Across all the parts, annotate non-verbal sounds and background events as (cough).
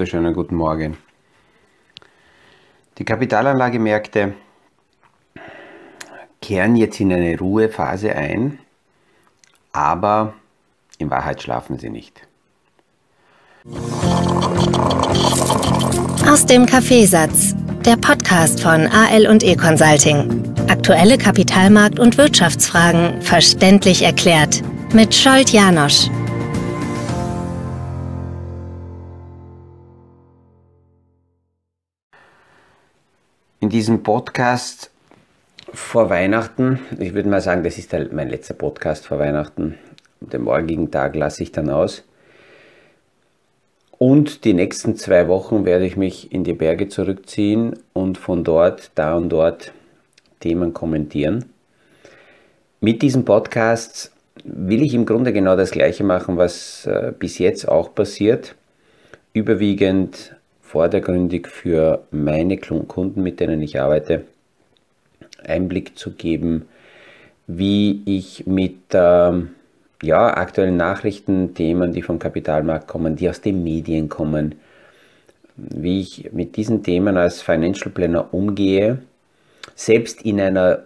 wunderschönen guten Morgen. Die Kapitalanlagemärkte kehren jetzt in eine Ruhephase ein, aber in Wahrheit schlafen sie nicht. Aus dem Kaffeesatz, der Podcast von AL und E Consulting. Aktuelle Kapitalmarkt- und Wirtschaftsfragen verständlich erklärt mit Scholt Janosch. In diesem Podcast vor Weihnachten, ich würde mal sagen, das ist mein letzter Podcast vor Weihnachten, den morgigen Tag lasse ich dann aus. Und die nächsten zwei Wochen werde ich mich in die Berge zurückziehen und von dort, da und dort Themen kommentieren. Mit diesem Podcast will ich im Grunde genau das Gleiche machen, was äh, bis jetzt auch passiert. Überwiegend vordergründig für meine Kunden, mit denen ich arbeite, Einblick zu geben, wie ich mit ähm, ja, aktuellen Nachrichten, Themen, die vom Kapitalmarkt kommen, die aus den Medien kommen, wie ich mit diesen Themen als Financial Planner umgehe, selbst in einer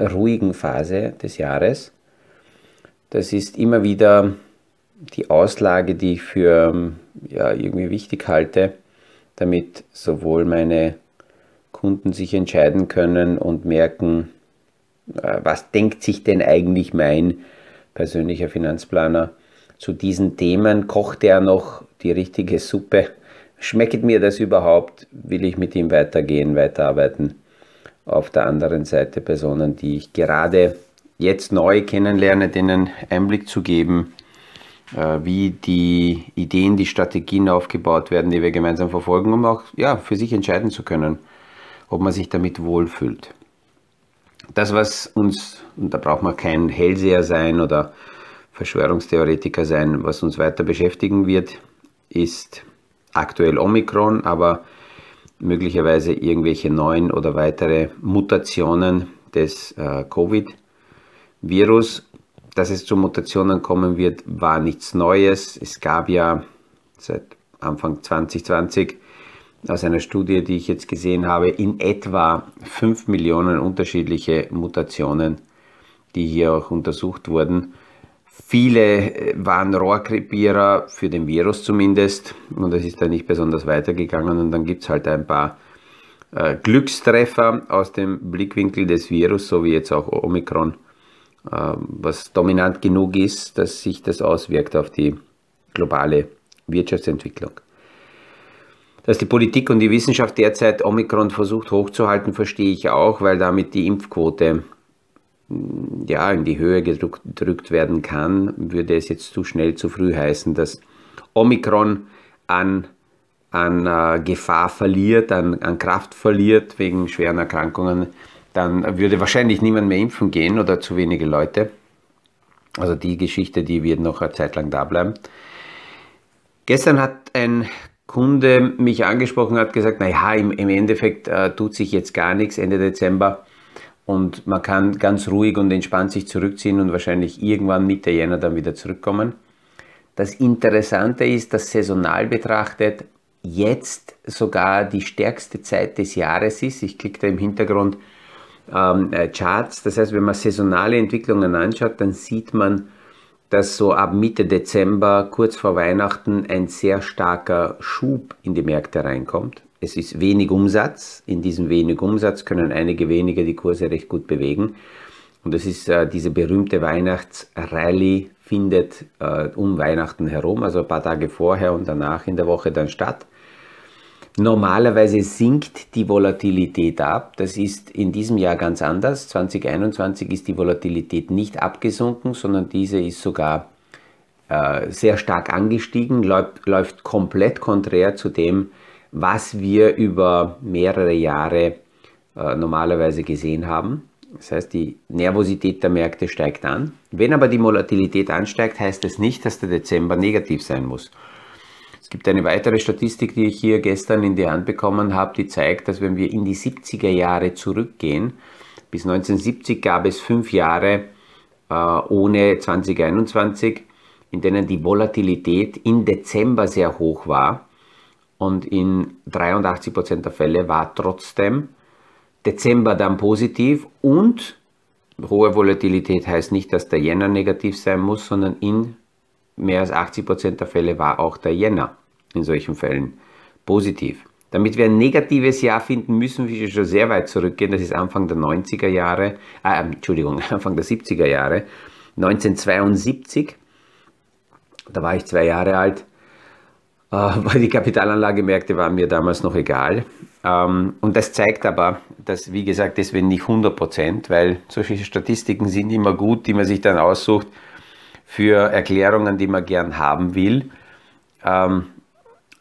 ruhigen Phase des Jahres. Das ist immer wieder die Auslage, die ich für ja, irgendwie wichtig halte, damit sowohl meine Kunden sich entscheiden können und merken, äh, was denkt sich denn eigentlich mein persönlicher Finanzplaner zu diesen Themen? Kocht er noch die richtige Suppe? Schmeckt mir das überhaupt? Will ich mit ihm weitergehen, weiterarbeiten? Auf der anderen Seite Personen, die ich gerade jetzt neu kennenlerne, denen Einblick zu geben, wie die Ideen, die Strategien aufgebaut werden, die wir gemeinsam verfolgen, um auch ja, für sich entscheiden zu können, ob man sich damit wohlfühlt. Das, was uns, und da braucht man kein Hellseher sein oder Verschwörungstheoretiker sein, was uns weiter beschäftigen wird, ist aktuell Omikron, aber möglicherweise irgendwelche neuen oder weitere Mutationen des äh, Covid-Virus dass es zu Mutationen kommen wird, war nichts Neues. Es gab ja seit Anfang 2020 aus einer Studie, die ich jetzt gesehen habe, in etwa 5 Millionen unterschiedliche Mutationen, die hier auch untersucht wurden. Viele äh, waren Rohrkrepierer für den Virus zumindest und es ist da nicht besonders weitergegangen und dann gibt es halt ein paar äh, Glückstreffer aus dem Blickwinkel des Virus, so wie jetzt auch Omikron was dominant genug ist, dass sich das auswirkt auf die globale Wirtschaftsentwicklung. Dass die Politik und die Wissenschaft derzeit Omikron versucht hochzuhalten, verstehe ich auch, weil damit die Impfquote mm, ja, in die Höhe gedrückt werden kann, würde es jetzt zu schnell, zu früh heißen, dass Omikron an, an äh, Gefahr verliert, an, an Kraft verliert wegen schweren Erkrankungen dann würde wahrscheinlich niemand mehr impfen gehen oder zu wenige Leute. Also die Geschichte, die wird noch eine Zeit lang da bleiben. Gestern hat ein Kunde mich angesprochen, hat gesagt, naja, im, im Endeffekt äh, tut sich jetzt gar nichts Ende Dezember und man kann ganz ruhig und entspannt sich zurückziehen und wahrscheinlich irgendwann Mitte Jänner dann wieder zurückkommen. Das Interessante ist, dass saisonal betrachtet jetzt sogar die stärkste Zeit des Jahres ist. Ich klicke da im Hintergrund ähm, äh, Charts. Das heißt, wenn man saisonale Entwicklungen anschaut, dann sieht man, dass so ab Mitte Dezember, kurz vor Weihnachten, ein sehr starker Schub in die Märkte reinkommt. Es ist wenig Umsatz. In diesem wenig Umsatz können einige weniger die Kurse recht gut bewegen. Und das ist äh, diese berühmte Weihnachtsrallye findet äh, um Weihnachten herum, also ein paar Tage vorher und danach in der Woche dann statt. Normalerweise sinkt die Volatilität ab. Das ist in diesem Jahr ganz anders. 2021 ist die Volatilität nicht abgesunken, sondern diese ist sogar äh, sehr stark angestiegen, läuft, läuft komplett konträr zu dem, was wir über mehrere Jahre äh, normalerweise gesehen haben. Das heißt, die Nervosität der Märkte steigt an. Wenn aber die Volatilität ansteigt, heißt das nicht, dass der Dezember negativ sein muss. Es gibt eine weitere Statistik, die ich hier gestern in die Hand bekommen habe, die zeigt, dass wenn wir in die 70er Jahre zurückgehen, bis 1970 gab es fünf Jahre äh, ohne 2021, in denen die Volatilität im Dezember sehr hoch war. und in 83% der Fälle war trotzdem Dezember dann positiv und hohe Volatilität heißt nicht, dass der Jänner negativ sein muss, sondern in mehr als 80% der Fälle war auch der Jänner in solchen Fällen positiv. Damit wir ein negatives Jahr finden, müssen wir schon sehr weit zurückgehen. Das ist Anfang der 90er Jahre, äh, Entschuldigung, (laughs) Anfang der 70er Jahre, 1972. Da war ich zwei Jahre alt, äh, (laughs) weil die Kapitalanlagemärkte waren mir damals noch egal. Ähm, und das zeigt aber, dass, wie gesagt, deswegen nicht 100 Prozent, weil solche Statistiken sind immer gut, die man sich dann aussucht für Erklärungen, die man gern haben will. Ähm,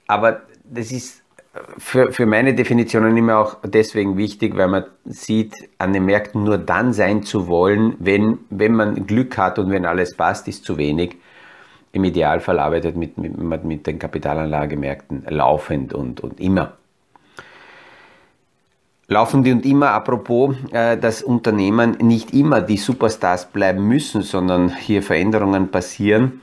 aber das ist für, für meine Definitionen immer auch deswegen wichtig, weil man sieht, an den Märkten nur dann sein zu wollen, wenn, wenn man Glück hat und wenn alles passt, ist zu wenig. Im Idealfall arbeitet mit, mit, mit den Kapitalanlagemärkten laufend und, und immer. Laufend und immer, apropos, äh, dass Unternehmen nicht immer die Superstars bleiben müssen, sondern hier Veränderungen passieren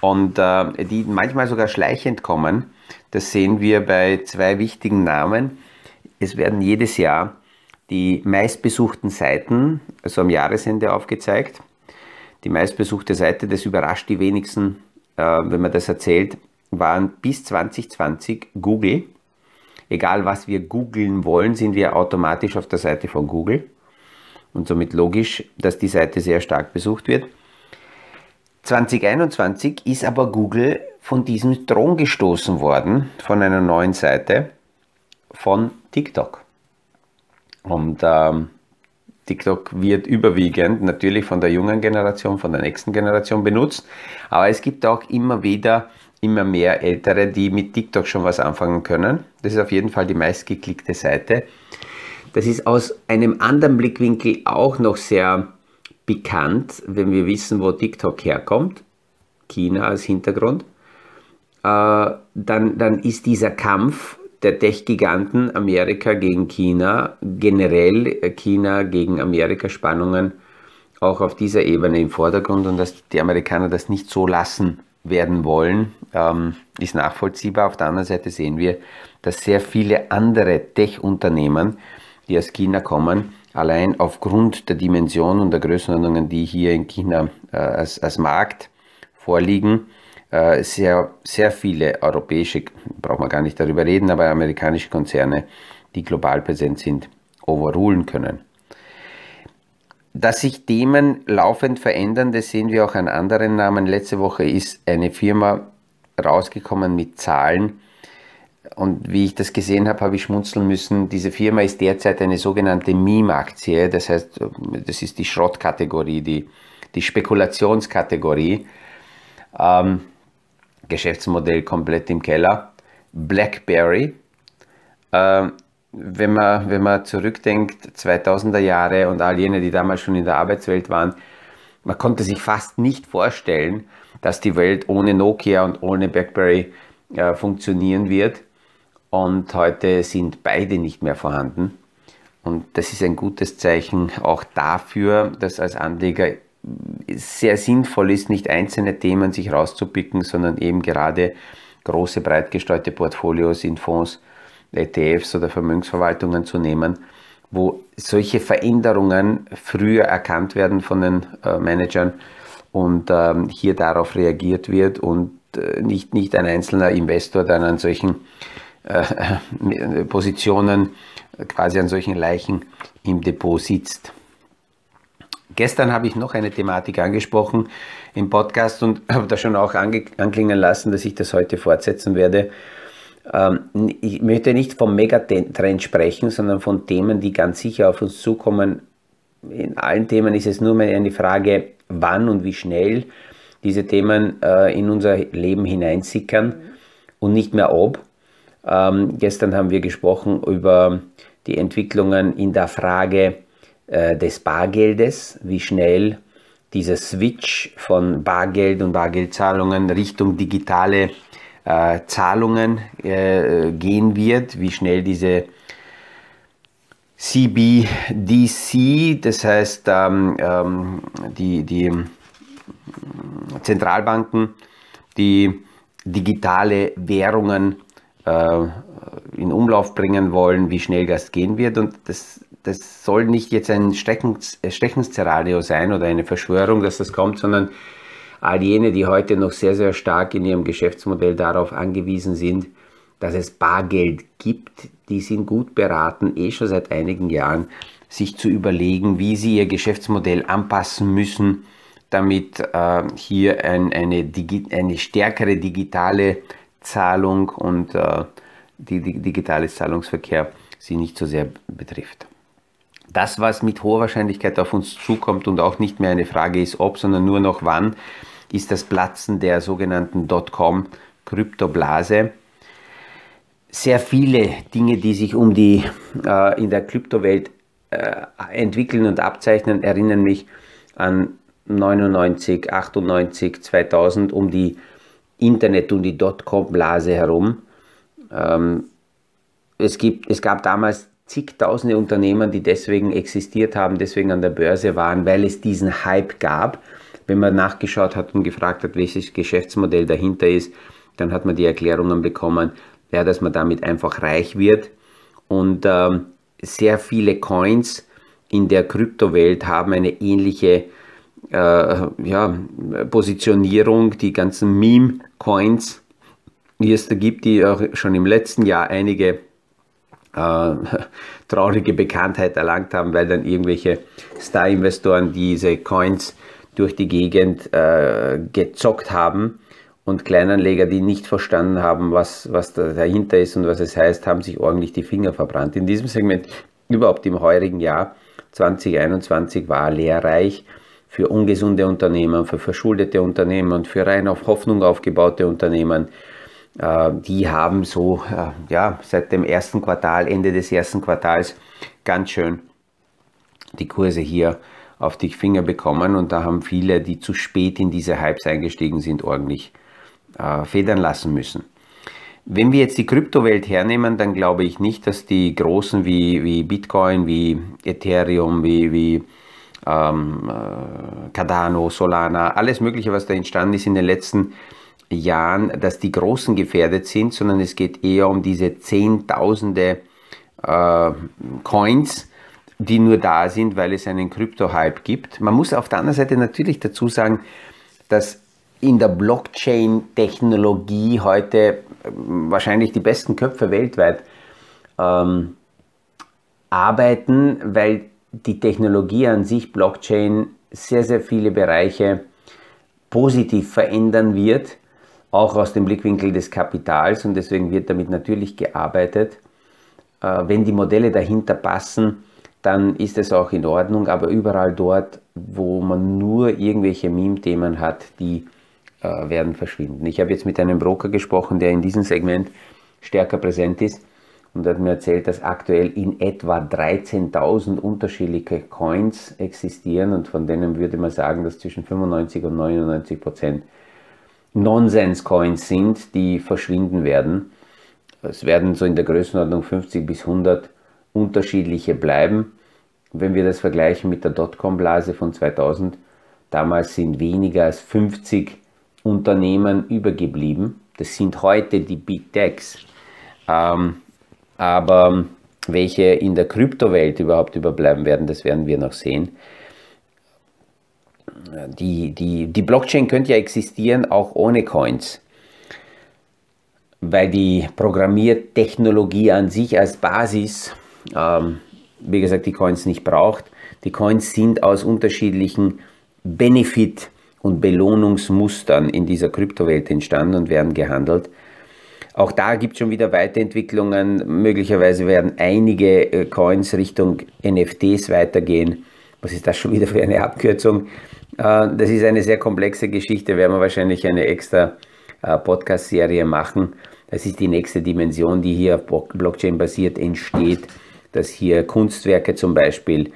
und äh, die manchmal sogar schleichend kommen. Das sehen wir bei zwei wichtigen Namen. Es werden jedes Jahr die meistbesuchten Seiten, also am Jahresende aufgezeigt. Die meistbesuchte Seite, das überrascht die wenigsten, äh, wenn man das erzählt, waren bis 2020 Google. Egal was wir googeln wollen, sind wir automatisch auf der Seite von Google. Und somit logisch, dass die Seite sehr stark besucht wird. 2021 ist aber Google von diesem Thron gestoßen worden, von einer neuen Seite von TikTok. Und ähm, TikTok wird überwiegend natürlich von der jungen Generation, von der nächsten Generation benutzt, aber es gibt auch immer wieder immer mehr Ältere, die mit TikTok schon was anfangen können. Das ist auf jeden Fall die meistgeklickte Seite. Das ist aus einem anderen Blickwinkel auch noch sehr bekannt, wenn wir wissen, wo TikTok herkommt. China als Hintergrund. Äh, dann, dann ist dieser Kampf der Tech-Giganten Amerika gegen China, generell China gegen Amerika Spannungen auch auf dieser Ebene im Vordergrund und dass die Amerikaner das nicht so lassen werden wollen, ähm, ist nachvollziehbar. Auf der anderen Seite sehen wir, dass sehr viele andere Tech-Unternehmen, die aus China kommen, allein aufgrund der Dimension und der Größenordnungen, die hier in China äh, als, als Markt vorliegen, äh, sehr, sehr viele europäische, braucht man gar nicht darüber reden, aber amerikanische Konzerne, die global präsent sind, overrulen können. Dass sich Themen laufend verändern, das sehen wir auch an anderen Namen. Letzte Woche ist eine Firma rausgekommen mit Zahlen, und wie ich das gesehen habe, habe ich schmunzeln müssen. Diese Firma ist derzeit eine sogenannte Meme-Aktie. Das heißt, das ist die Schrottkategorie, die, die Spekulationskategorie. Ähm, Geschäftsmodell komplett im Keller. BlackBerry. Ähm, wenn, man, wenn man zurückdenkt, 2000er Jahre und all jene, die damals schon in der Arbeitswelt waren, man konnte sich fast nicht vorstellen, dass die Welt ohne Nokia und ohne BlackBerry äh, funktionieren wird und heute sind beide nicht mehr vorhanden. Und das ist ein gutes Zeichen auch dafür, dass als Anleger sehr sinnvoll ist, nicht einzelne Themen sich rauszupicken, sondern eben gerade große, breit gestreute Portfolios in Fonds, ETFs oder Vermögensverwaltungen zu nehmen, wo solche Veränderungen früher erkannt werden von den äh, Managern und ähm, hier darauf reagiert wird und äh, nicht, nicht ein einzelner Investor dann an solchen äh, (laughs) Positionen quasi an solchen Leichen im Depot sitzt. Gestern habe ich noch eine Thematik angesprochen im Podcast und (laughs) habe da schon auch anklingen lassen, dass ich das heute fortsetzen werde. Ähm, ich möchte nicht vom Megatrend sprechen, sondern von Themen, die ganz sicher auf uns zukommen. In allen Themen ist es nur mehr eine Frage, wann und wie schnell diese Themen äh, in unser Leben hineinsickern und nicht mehr ob. Ähm, gestern haben wir gesprochen über die Entwicklungen in der Frage äh, des Bargeldes, wie schnell dieser Switch von Bargeld und Bargeldzahlungen Richtung digitale äh, Zahlungen äh, gehen wird, wie schnell diese CBDC, das heißt ähm, ähm, die, die Zentralbanken, die digitale Währungen äh, in Umlauf bringen wollen, wie schnell das gehen wird. Und das, das soll nicht jetzt ein Stechensszenario sein oder eine Verschwörung, dass das kommt, sondern all jene, die heute noch sehr, sehr stark in ihrem Geschäftsmodell darauf angewiesen sind, dass es Bargeld gibt, die sind gut beraten, eh schon seit einigen Jahren, sich zu überlegen, wie sie ihr Geschäftsmodell anpassen müssen, damit äh, hier ein, eine, eine stärkere digitale Zahlung und äh, die, die digitale Zahlungsverkehr sie nicht so sehr betrifft. Das, was mit hoher Wahrscheinlichkeit auf uns zukommt und auch nicht mehr eine Frage ist, ob, sondern nur noch wann, ist das Platzen der sogenannten Dotcom-Kryptoblase. Sehr viele Dinge, die sich um die äh, in der Kryptowelt äh, entwickeln und abzeichnen, erinnern mich an 99, 98, 2000 um die Internet und die Dotcom-Blase herum. Ähm, es, gibt, es gab damals zigtausende Unternehmen, die deswegen existiert haben, deswegen an der Börse waren, weil es diesen Hype gab. Wenn man nachgeschaut hat und gefragt hat, welches Geschäftsmodell dahinter ist, dann hat man die Erklärungen bekommen, ja, dass man damit einfach reich wird. Und ähm, sehr viele Coins in der Kryptowelt haben eine ähnliche äh, ja, Positionierung. Die ganzen Meme-Coins, die es da gibt, die auch schon im letzten Jahr einige äh, (laughs) traurige Bekanntheit erlangt haben, weil dann irgendwelche Star-Investoren diese Coins durch die Gegend äh, gezockt haben und Kleinanleger, die nicht verstanden haben, was, was da dahinter ist und was es heißt, haben sich ordentlich die Finger verbrannt. In diesem Segment, überhaupt im heurigen Jahr 2021, war lehrreich für ungesunde Unternehmen, für verschuldete Unternehmen und für rein auf Hoffnung aufgebaute Unternehmen. Äh, die haben so äh, ja, seit dem ersten Quartal, Ende des ersten Quartals, ganz schön die Kurse hier auf die Finger bekommen und da haben viele, die zu spät in diese Hypes eingestiegen sind, ordentlich äh, federn lassen müssen. Wenn wir jetzt die Kryptowelt hernehmen, dann glaube ich nicht, dass die großen wie, wie Bitcoin, wie Ethereum, wie, wie ähm, äh, Cardano, Solana, alles Mögliche, was da entstanden ist in den letzten Jahren, dass die Großen gefährdet sind, sondern es geht eher um diese Zehntausende äh, Coins, die nur da sind, weil es einen Krypto-Hype gibt. Man muss auf der anderen Seite natürlich dazu sagen, dass in der Blockchain-Technologie heute ähm, wahrscheinlich die besten Köpfe weltweit ähm, arbeiten, weil die Technologie an sich, Blockchain, sehr, sehr viele Bereiche positiv verändern wird, auch aus dem Blickwinkel des Kapitals und deswegen wird damit natürlich gearbeitet. Äh, wenn die Modelle dahinter passen, dann ist es auch in Ordnung, aber überall dort, wo man nur irgendwelche Meme-Themen hat, die äh, werden verschwinden. Ich habe jetzt mit einem Broker gesprochen, der in diesem Segment stärker präsent ist und hat mir erzählt, dass aktuell in etwa 13.000 unterschiedliche Coins existieren und von denen würde man sagen, dass zwischen 95 und 99 Prozent Nonsens-Coins sind, die verschwinden werden. Es werden so in der Größenordnung 50 bis 100 unterschiedliche bleiben. Wenn wir das vergleichen mit der Dotcom-Blase von 2000, damals sind weniger als 50 Unternehmen übergeblieben. Das sind heute die Big Techs. Ähm, aber welche in der Kryptowelt überhaupt überbleiben werden, das werden wir noch sehen. Die, die, die Blockchain könnte ja existieren auch ohne Coins, weil die Programmiertechnologie an sich als Basis, ähm, wie gesagt, die Coins nicht braucht. Die Coins sind aus unterschiedlichen Benefit- und Belohnungsmustern in dieser Kryptowelt entstanden und werden gehandelt. Auch da gibt es schon wieder Weiterentwicklungen. Möglicherweise werden einige äh, Coins Richtung NFTs weitergehen. Was ist das schon wieder für eine Abkürzung? Äh, das ist eine sehr komplexe Geschichte, werden wir wahrscheinlich eine extra äh, Podcast-Serie machen. Das ist die nächste Dimension, die hier Blockchain-basiert entsteht, dass hier Kunstwerke zum Beispiel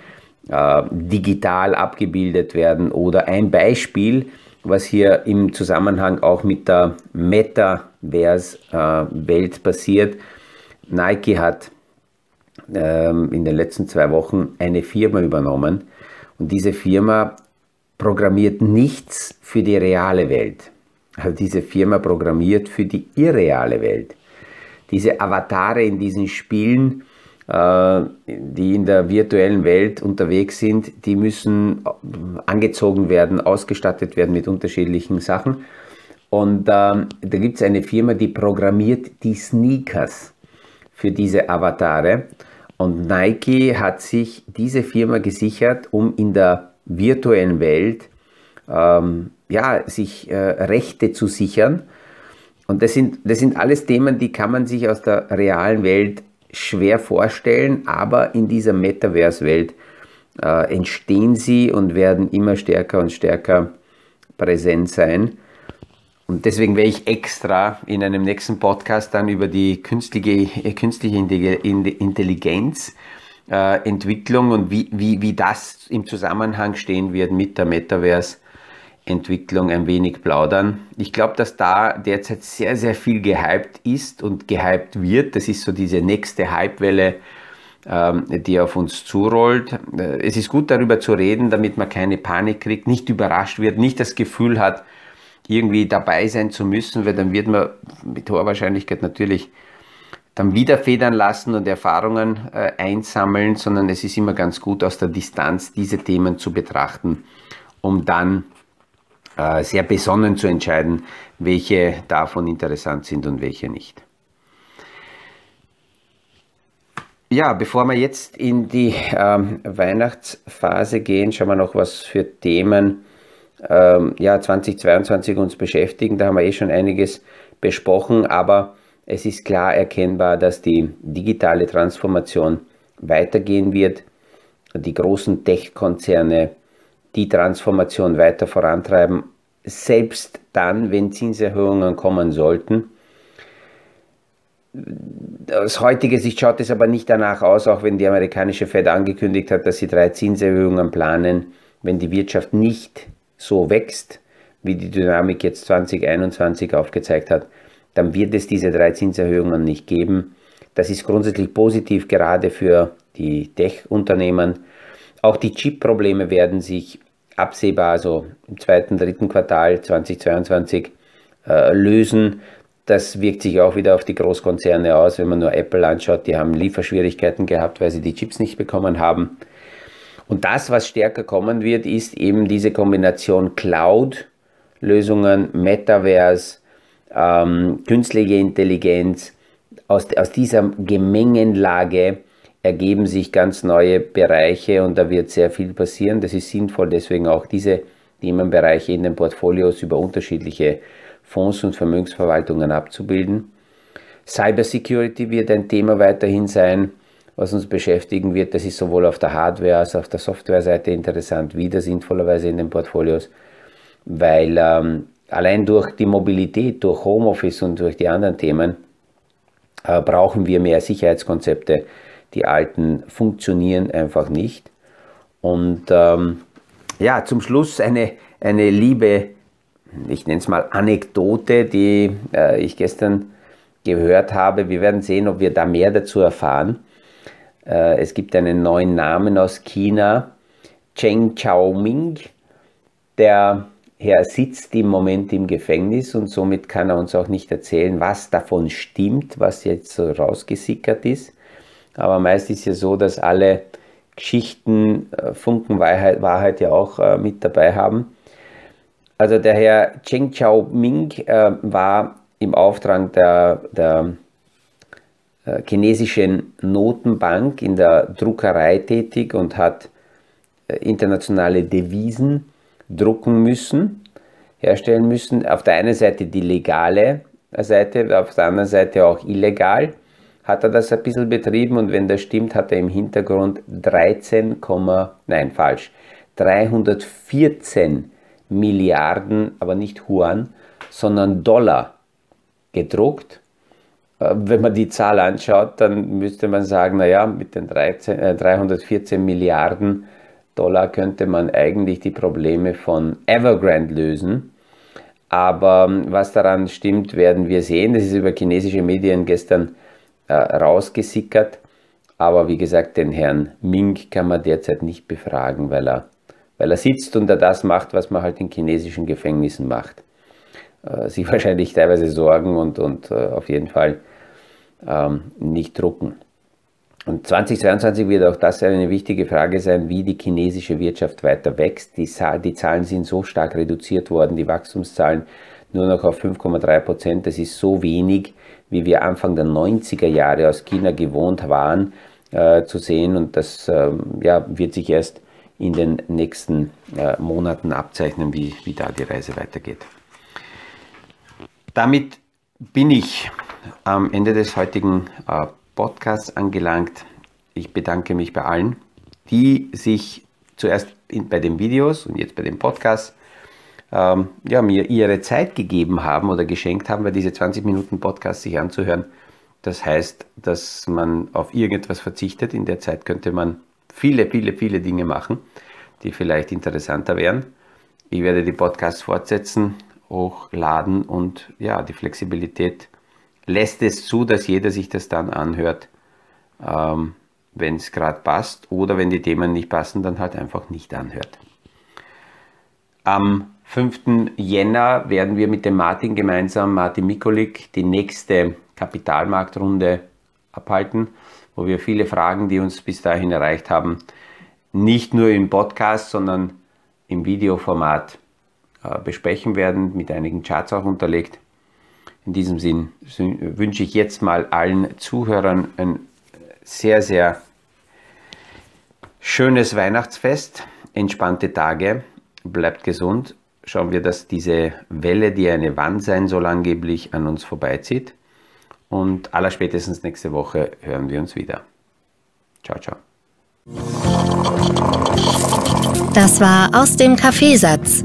äh, digital abgebildet werden. Oder ein Beispiel, was hier im Zusammenhang auch mit der Metaverse-Welt passiert. Nike hat ähm, in den letzten zwei Wochen eine Firma übernommen und diese Firma programmiert nichts für die reale Welt. Also diese Firma programmiert für die irreale Welt. diese Avatare in diesen Spielen, äh, die in der virtuellen Welt unterwegs sind, die müssen angezogen werden, ausgestattet werden mit unterschiedlichen Sachen. Und ähm, da gibt es eine Firma, die programmiert die Sneakers für diese Avatare. Und Nike hat sich diese Firma gesichert, um in der virtuellen Welt ähm, ja, sich äh, Rechte zu sichern. Und das sind, das sind alles Themen, die kann man sich aus der realen Welt schwer vorstellen, aber in dieser Metaverse-Welt äh, entstehen sie und werden immer stärker und stärker präsent sein. Und deswegen werde ich extra in einem nächsten Podcast dann über die künstliche, äh, künstliche Intelligenz äh, Entwicklung und wie, wie, wie das im Zusammenhang stehen wird mit der Metaverse Entwicklung ein wenig plaudern. Ich glaube, dass da derzeit sehr, sehr viel gehypt ist und gehypt wird. Das ist so diese nächste Hypewelle, ähm, die auf uns zurollt. Äh, es ist gut darüber zu reden, damit man keine Panik kriegt, nicht überrascht wird, nicht das Gefühl hat, irgendwie dabei sein zu müssen, weil dann wird man mit hoher Wahrscheinlichkeit natürlich dann wieder federn lassen und Erfahrungen äh, einsammeln, sondern es ist immer ganz gut aus der Distanz diese Themen zu betrachten, um dann äh, sehr besonnen zu entscheiden, welche davon interessant sind und welche nicht. Ja, bevor wir jetzt in die ähm, Weihnachtsphase gehen, schauen wir noch, was für Themen ähm, ja, 2022 uns beschäftigen. Da haben wir eh schon einiges besprochen, aber es ist klar erkennbar, dass die digitale Transformation weitergehen wird. Die großen Tech-Konzerne die Transformation weiter vorantreiben, selbst dann, wenn Zinserhöhungen kommen sollten. Aus heutiger Sicht schaut es aber nicht danach aus, auch wenn die amerikanische Fed angekündigt hat, dass sie drei Zinserhöhungen planen, wenn die Wirtschaft nicht so wächst, wie die Dynamik jetzt 2021 aufgezeigt hat, dann wird es diese drei Zinserhöhungen nicht geben. Das ist grundsätzlich positiv, gerade für die Tech-Unternehmen. Auch die Chip-Probleme werden sich absehbar, also im zweiten, dritten Quartal 2022 äh, lösen. Das wirkt sich auch wieder auf die Großkonzerne aus, wenn man nur Apple anschaut. Die haben Lieferschwierigkeiten gehabt, weil sie die Chips nicht bekommen haben. Und das, was stärker kommen wird, ist eben diese Kombination Cloud-Lösungen, Metaverse, ähm, künstliche Intelligenz. Aus, aus dieser Gemengenlage ergeben sich ganz neue Bereiche und da wird sehr viel passieren. Das ist sinnvoll, deswegen auch diese Themenbereiche in den Portfolios über unterschiedliche Fonds und Vermögensverwaltungen abzubilden. Cybersecurity wird ein Thema weiterhin sein, was uns beschäftigen wird. Das ist sowohl auf der Hardware als auch auf der Softwareseite interessant, wieder sinnvollerweise in den Portfolios, weil ähm, allein durch die Mobilität, durch Homeoffice und durch die anderen Themen äh, brauchen wir mehr Sicherheitskonzepte die alten funktionieren einfach nicht. Und ähm, ja, zum Schluss eine, eine liebe, ich nenne es mal Anekdote, die äh, ich gestern gehört habe. Wir werden sehen, ob wir da mehr dazu erfahren. Äh, es gibt einen neuen Namen aus China, Cheng Chaoming. Der Herr sitzt im Moment im Gefängnis und somit kann er uns auch nicht erzählen, was davon stimmt, was jetzt so rausgesickert ist. Aber meist ist ja so, dass alle Geschichten äh, Funken Wahrheit, Wahrheit ja auch äh, mit dabei haben. Also der Herr Cheng Xiaoming äh, war im Auftrag der, der äh, chinesischen Notenbank in der Druckerei tätig und hat äh, internationale Devisen drucken müssen, herstellen müssen. Auf der einen Seite die legale Seite, auf der anderen Seite auch illegal hat er das ein bisschen betrieben und wenn das stimmt, hat er im Hintergrund 13, nein, falsch, 314 Milliarden, aber nicht Yuan, sondern Dollar gedruckt. Äh, wenn man die Zahl anschaut, dann müsste man sagen, naja, mit den 13, äh, 314 Milliarden Dollar könnte man eigentlich die Probleme von Evergrande lösen. Aber ähm, was daran stimmt, werden wir sehen. Das ist über chinesische Medien gestern äh, rausgesickert. Aber wie gesagt, den Herrn Ming kann man derzeit nicht befragen, weil er, weil er sitzt und er das macht, was man halt in chinesischen Gefängnissen macht. Äh, sich (laughs) wahrscheinlich teilweise Sorgen und, und äh, auf jeden Fall ähm, nicht drucken. Und 2022 wird auch das eine wichtige Frage sein, wie die chinesische Wirtschaft weiter wächst. Die, die Zahlen sind so stark reduziert worden, die Wachstumszahlen nur noch auf 5,3 Prozent. Das ist so wenig, wie wir Anfang der 90er Jahre aus China gewohnt waren äh, zu sehen. Und das äh, ja, wird sich erst in den nächsten äh, Monaten abzeichnen, wie, wie da die Reise weitergeht. Damit bin ich am Ende des heutigen äh, Podcast angelangt. Ich bedanke mich bei allen, die sich zuerst in, bei den Videos und jetzt bei dem Podcast ähm, ja, mir ihre Zeit gegeben haben oder geschenkt haben, weil diese 20 Minuten Podcast sich anzuhören, das heißt, dass man auf irgendetwas verzichtet. In der Zeit könnte man viele, viele, viele Dinge machen, die vielleicht interessanter wären. Ich werde die Podcasts fortsetzen, hochladen und ja, die Flexibilität lässt es zu, dass jeder sich das dann anhört, ähm, wenn es gerade passt oder wenn die Themen nicht passen, dann halt einfach nicht anhört. Am 5. Jänner werden wir mit dem Martin gemeinsam, Martin Mikolik, die nächste Kapitalmarktrunde abhalten, wo wir viele Fragen, die uns bis dahin erreicht haben, nicht nur im Podcast, sondern im Videoformat äh, besprechen werden, mit einigen Charts auch unterlegt. In diesem Sinn wünsche ich jetzt mal allen Zuhörern ein sehr, sehr schönes Weihnachtsfest, entspannte Tage, bleibt gesund. Schauen wir, dass diese Welle, die eine Wand sein soll, angeblich an uns vorbeizieht. Und allerspätestens nächste Woche hören wir uns wieder. Ciao, ciao. Das war aus dem Kaffeesatz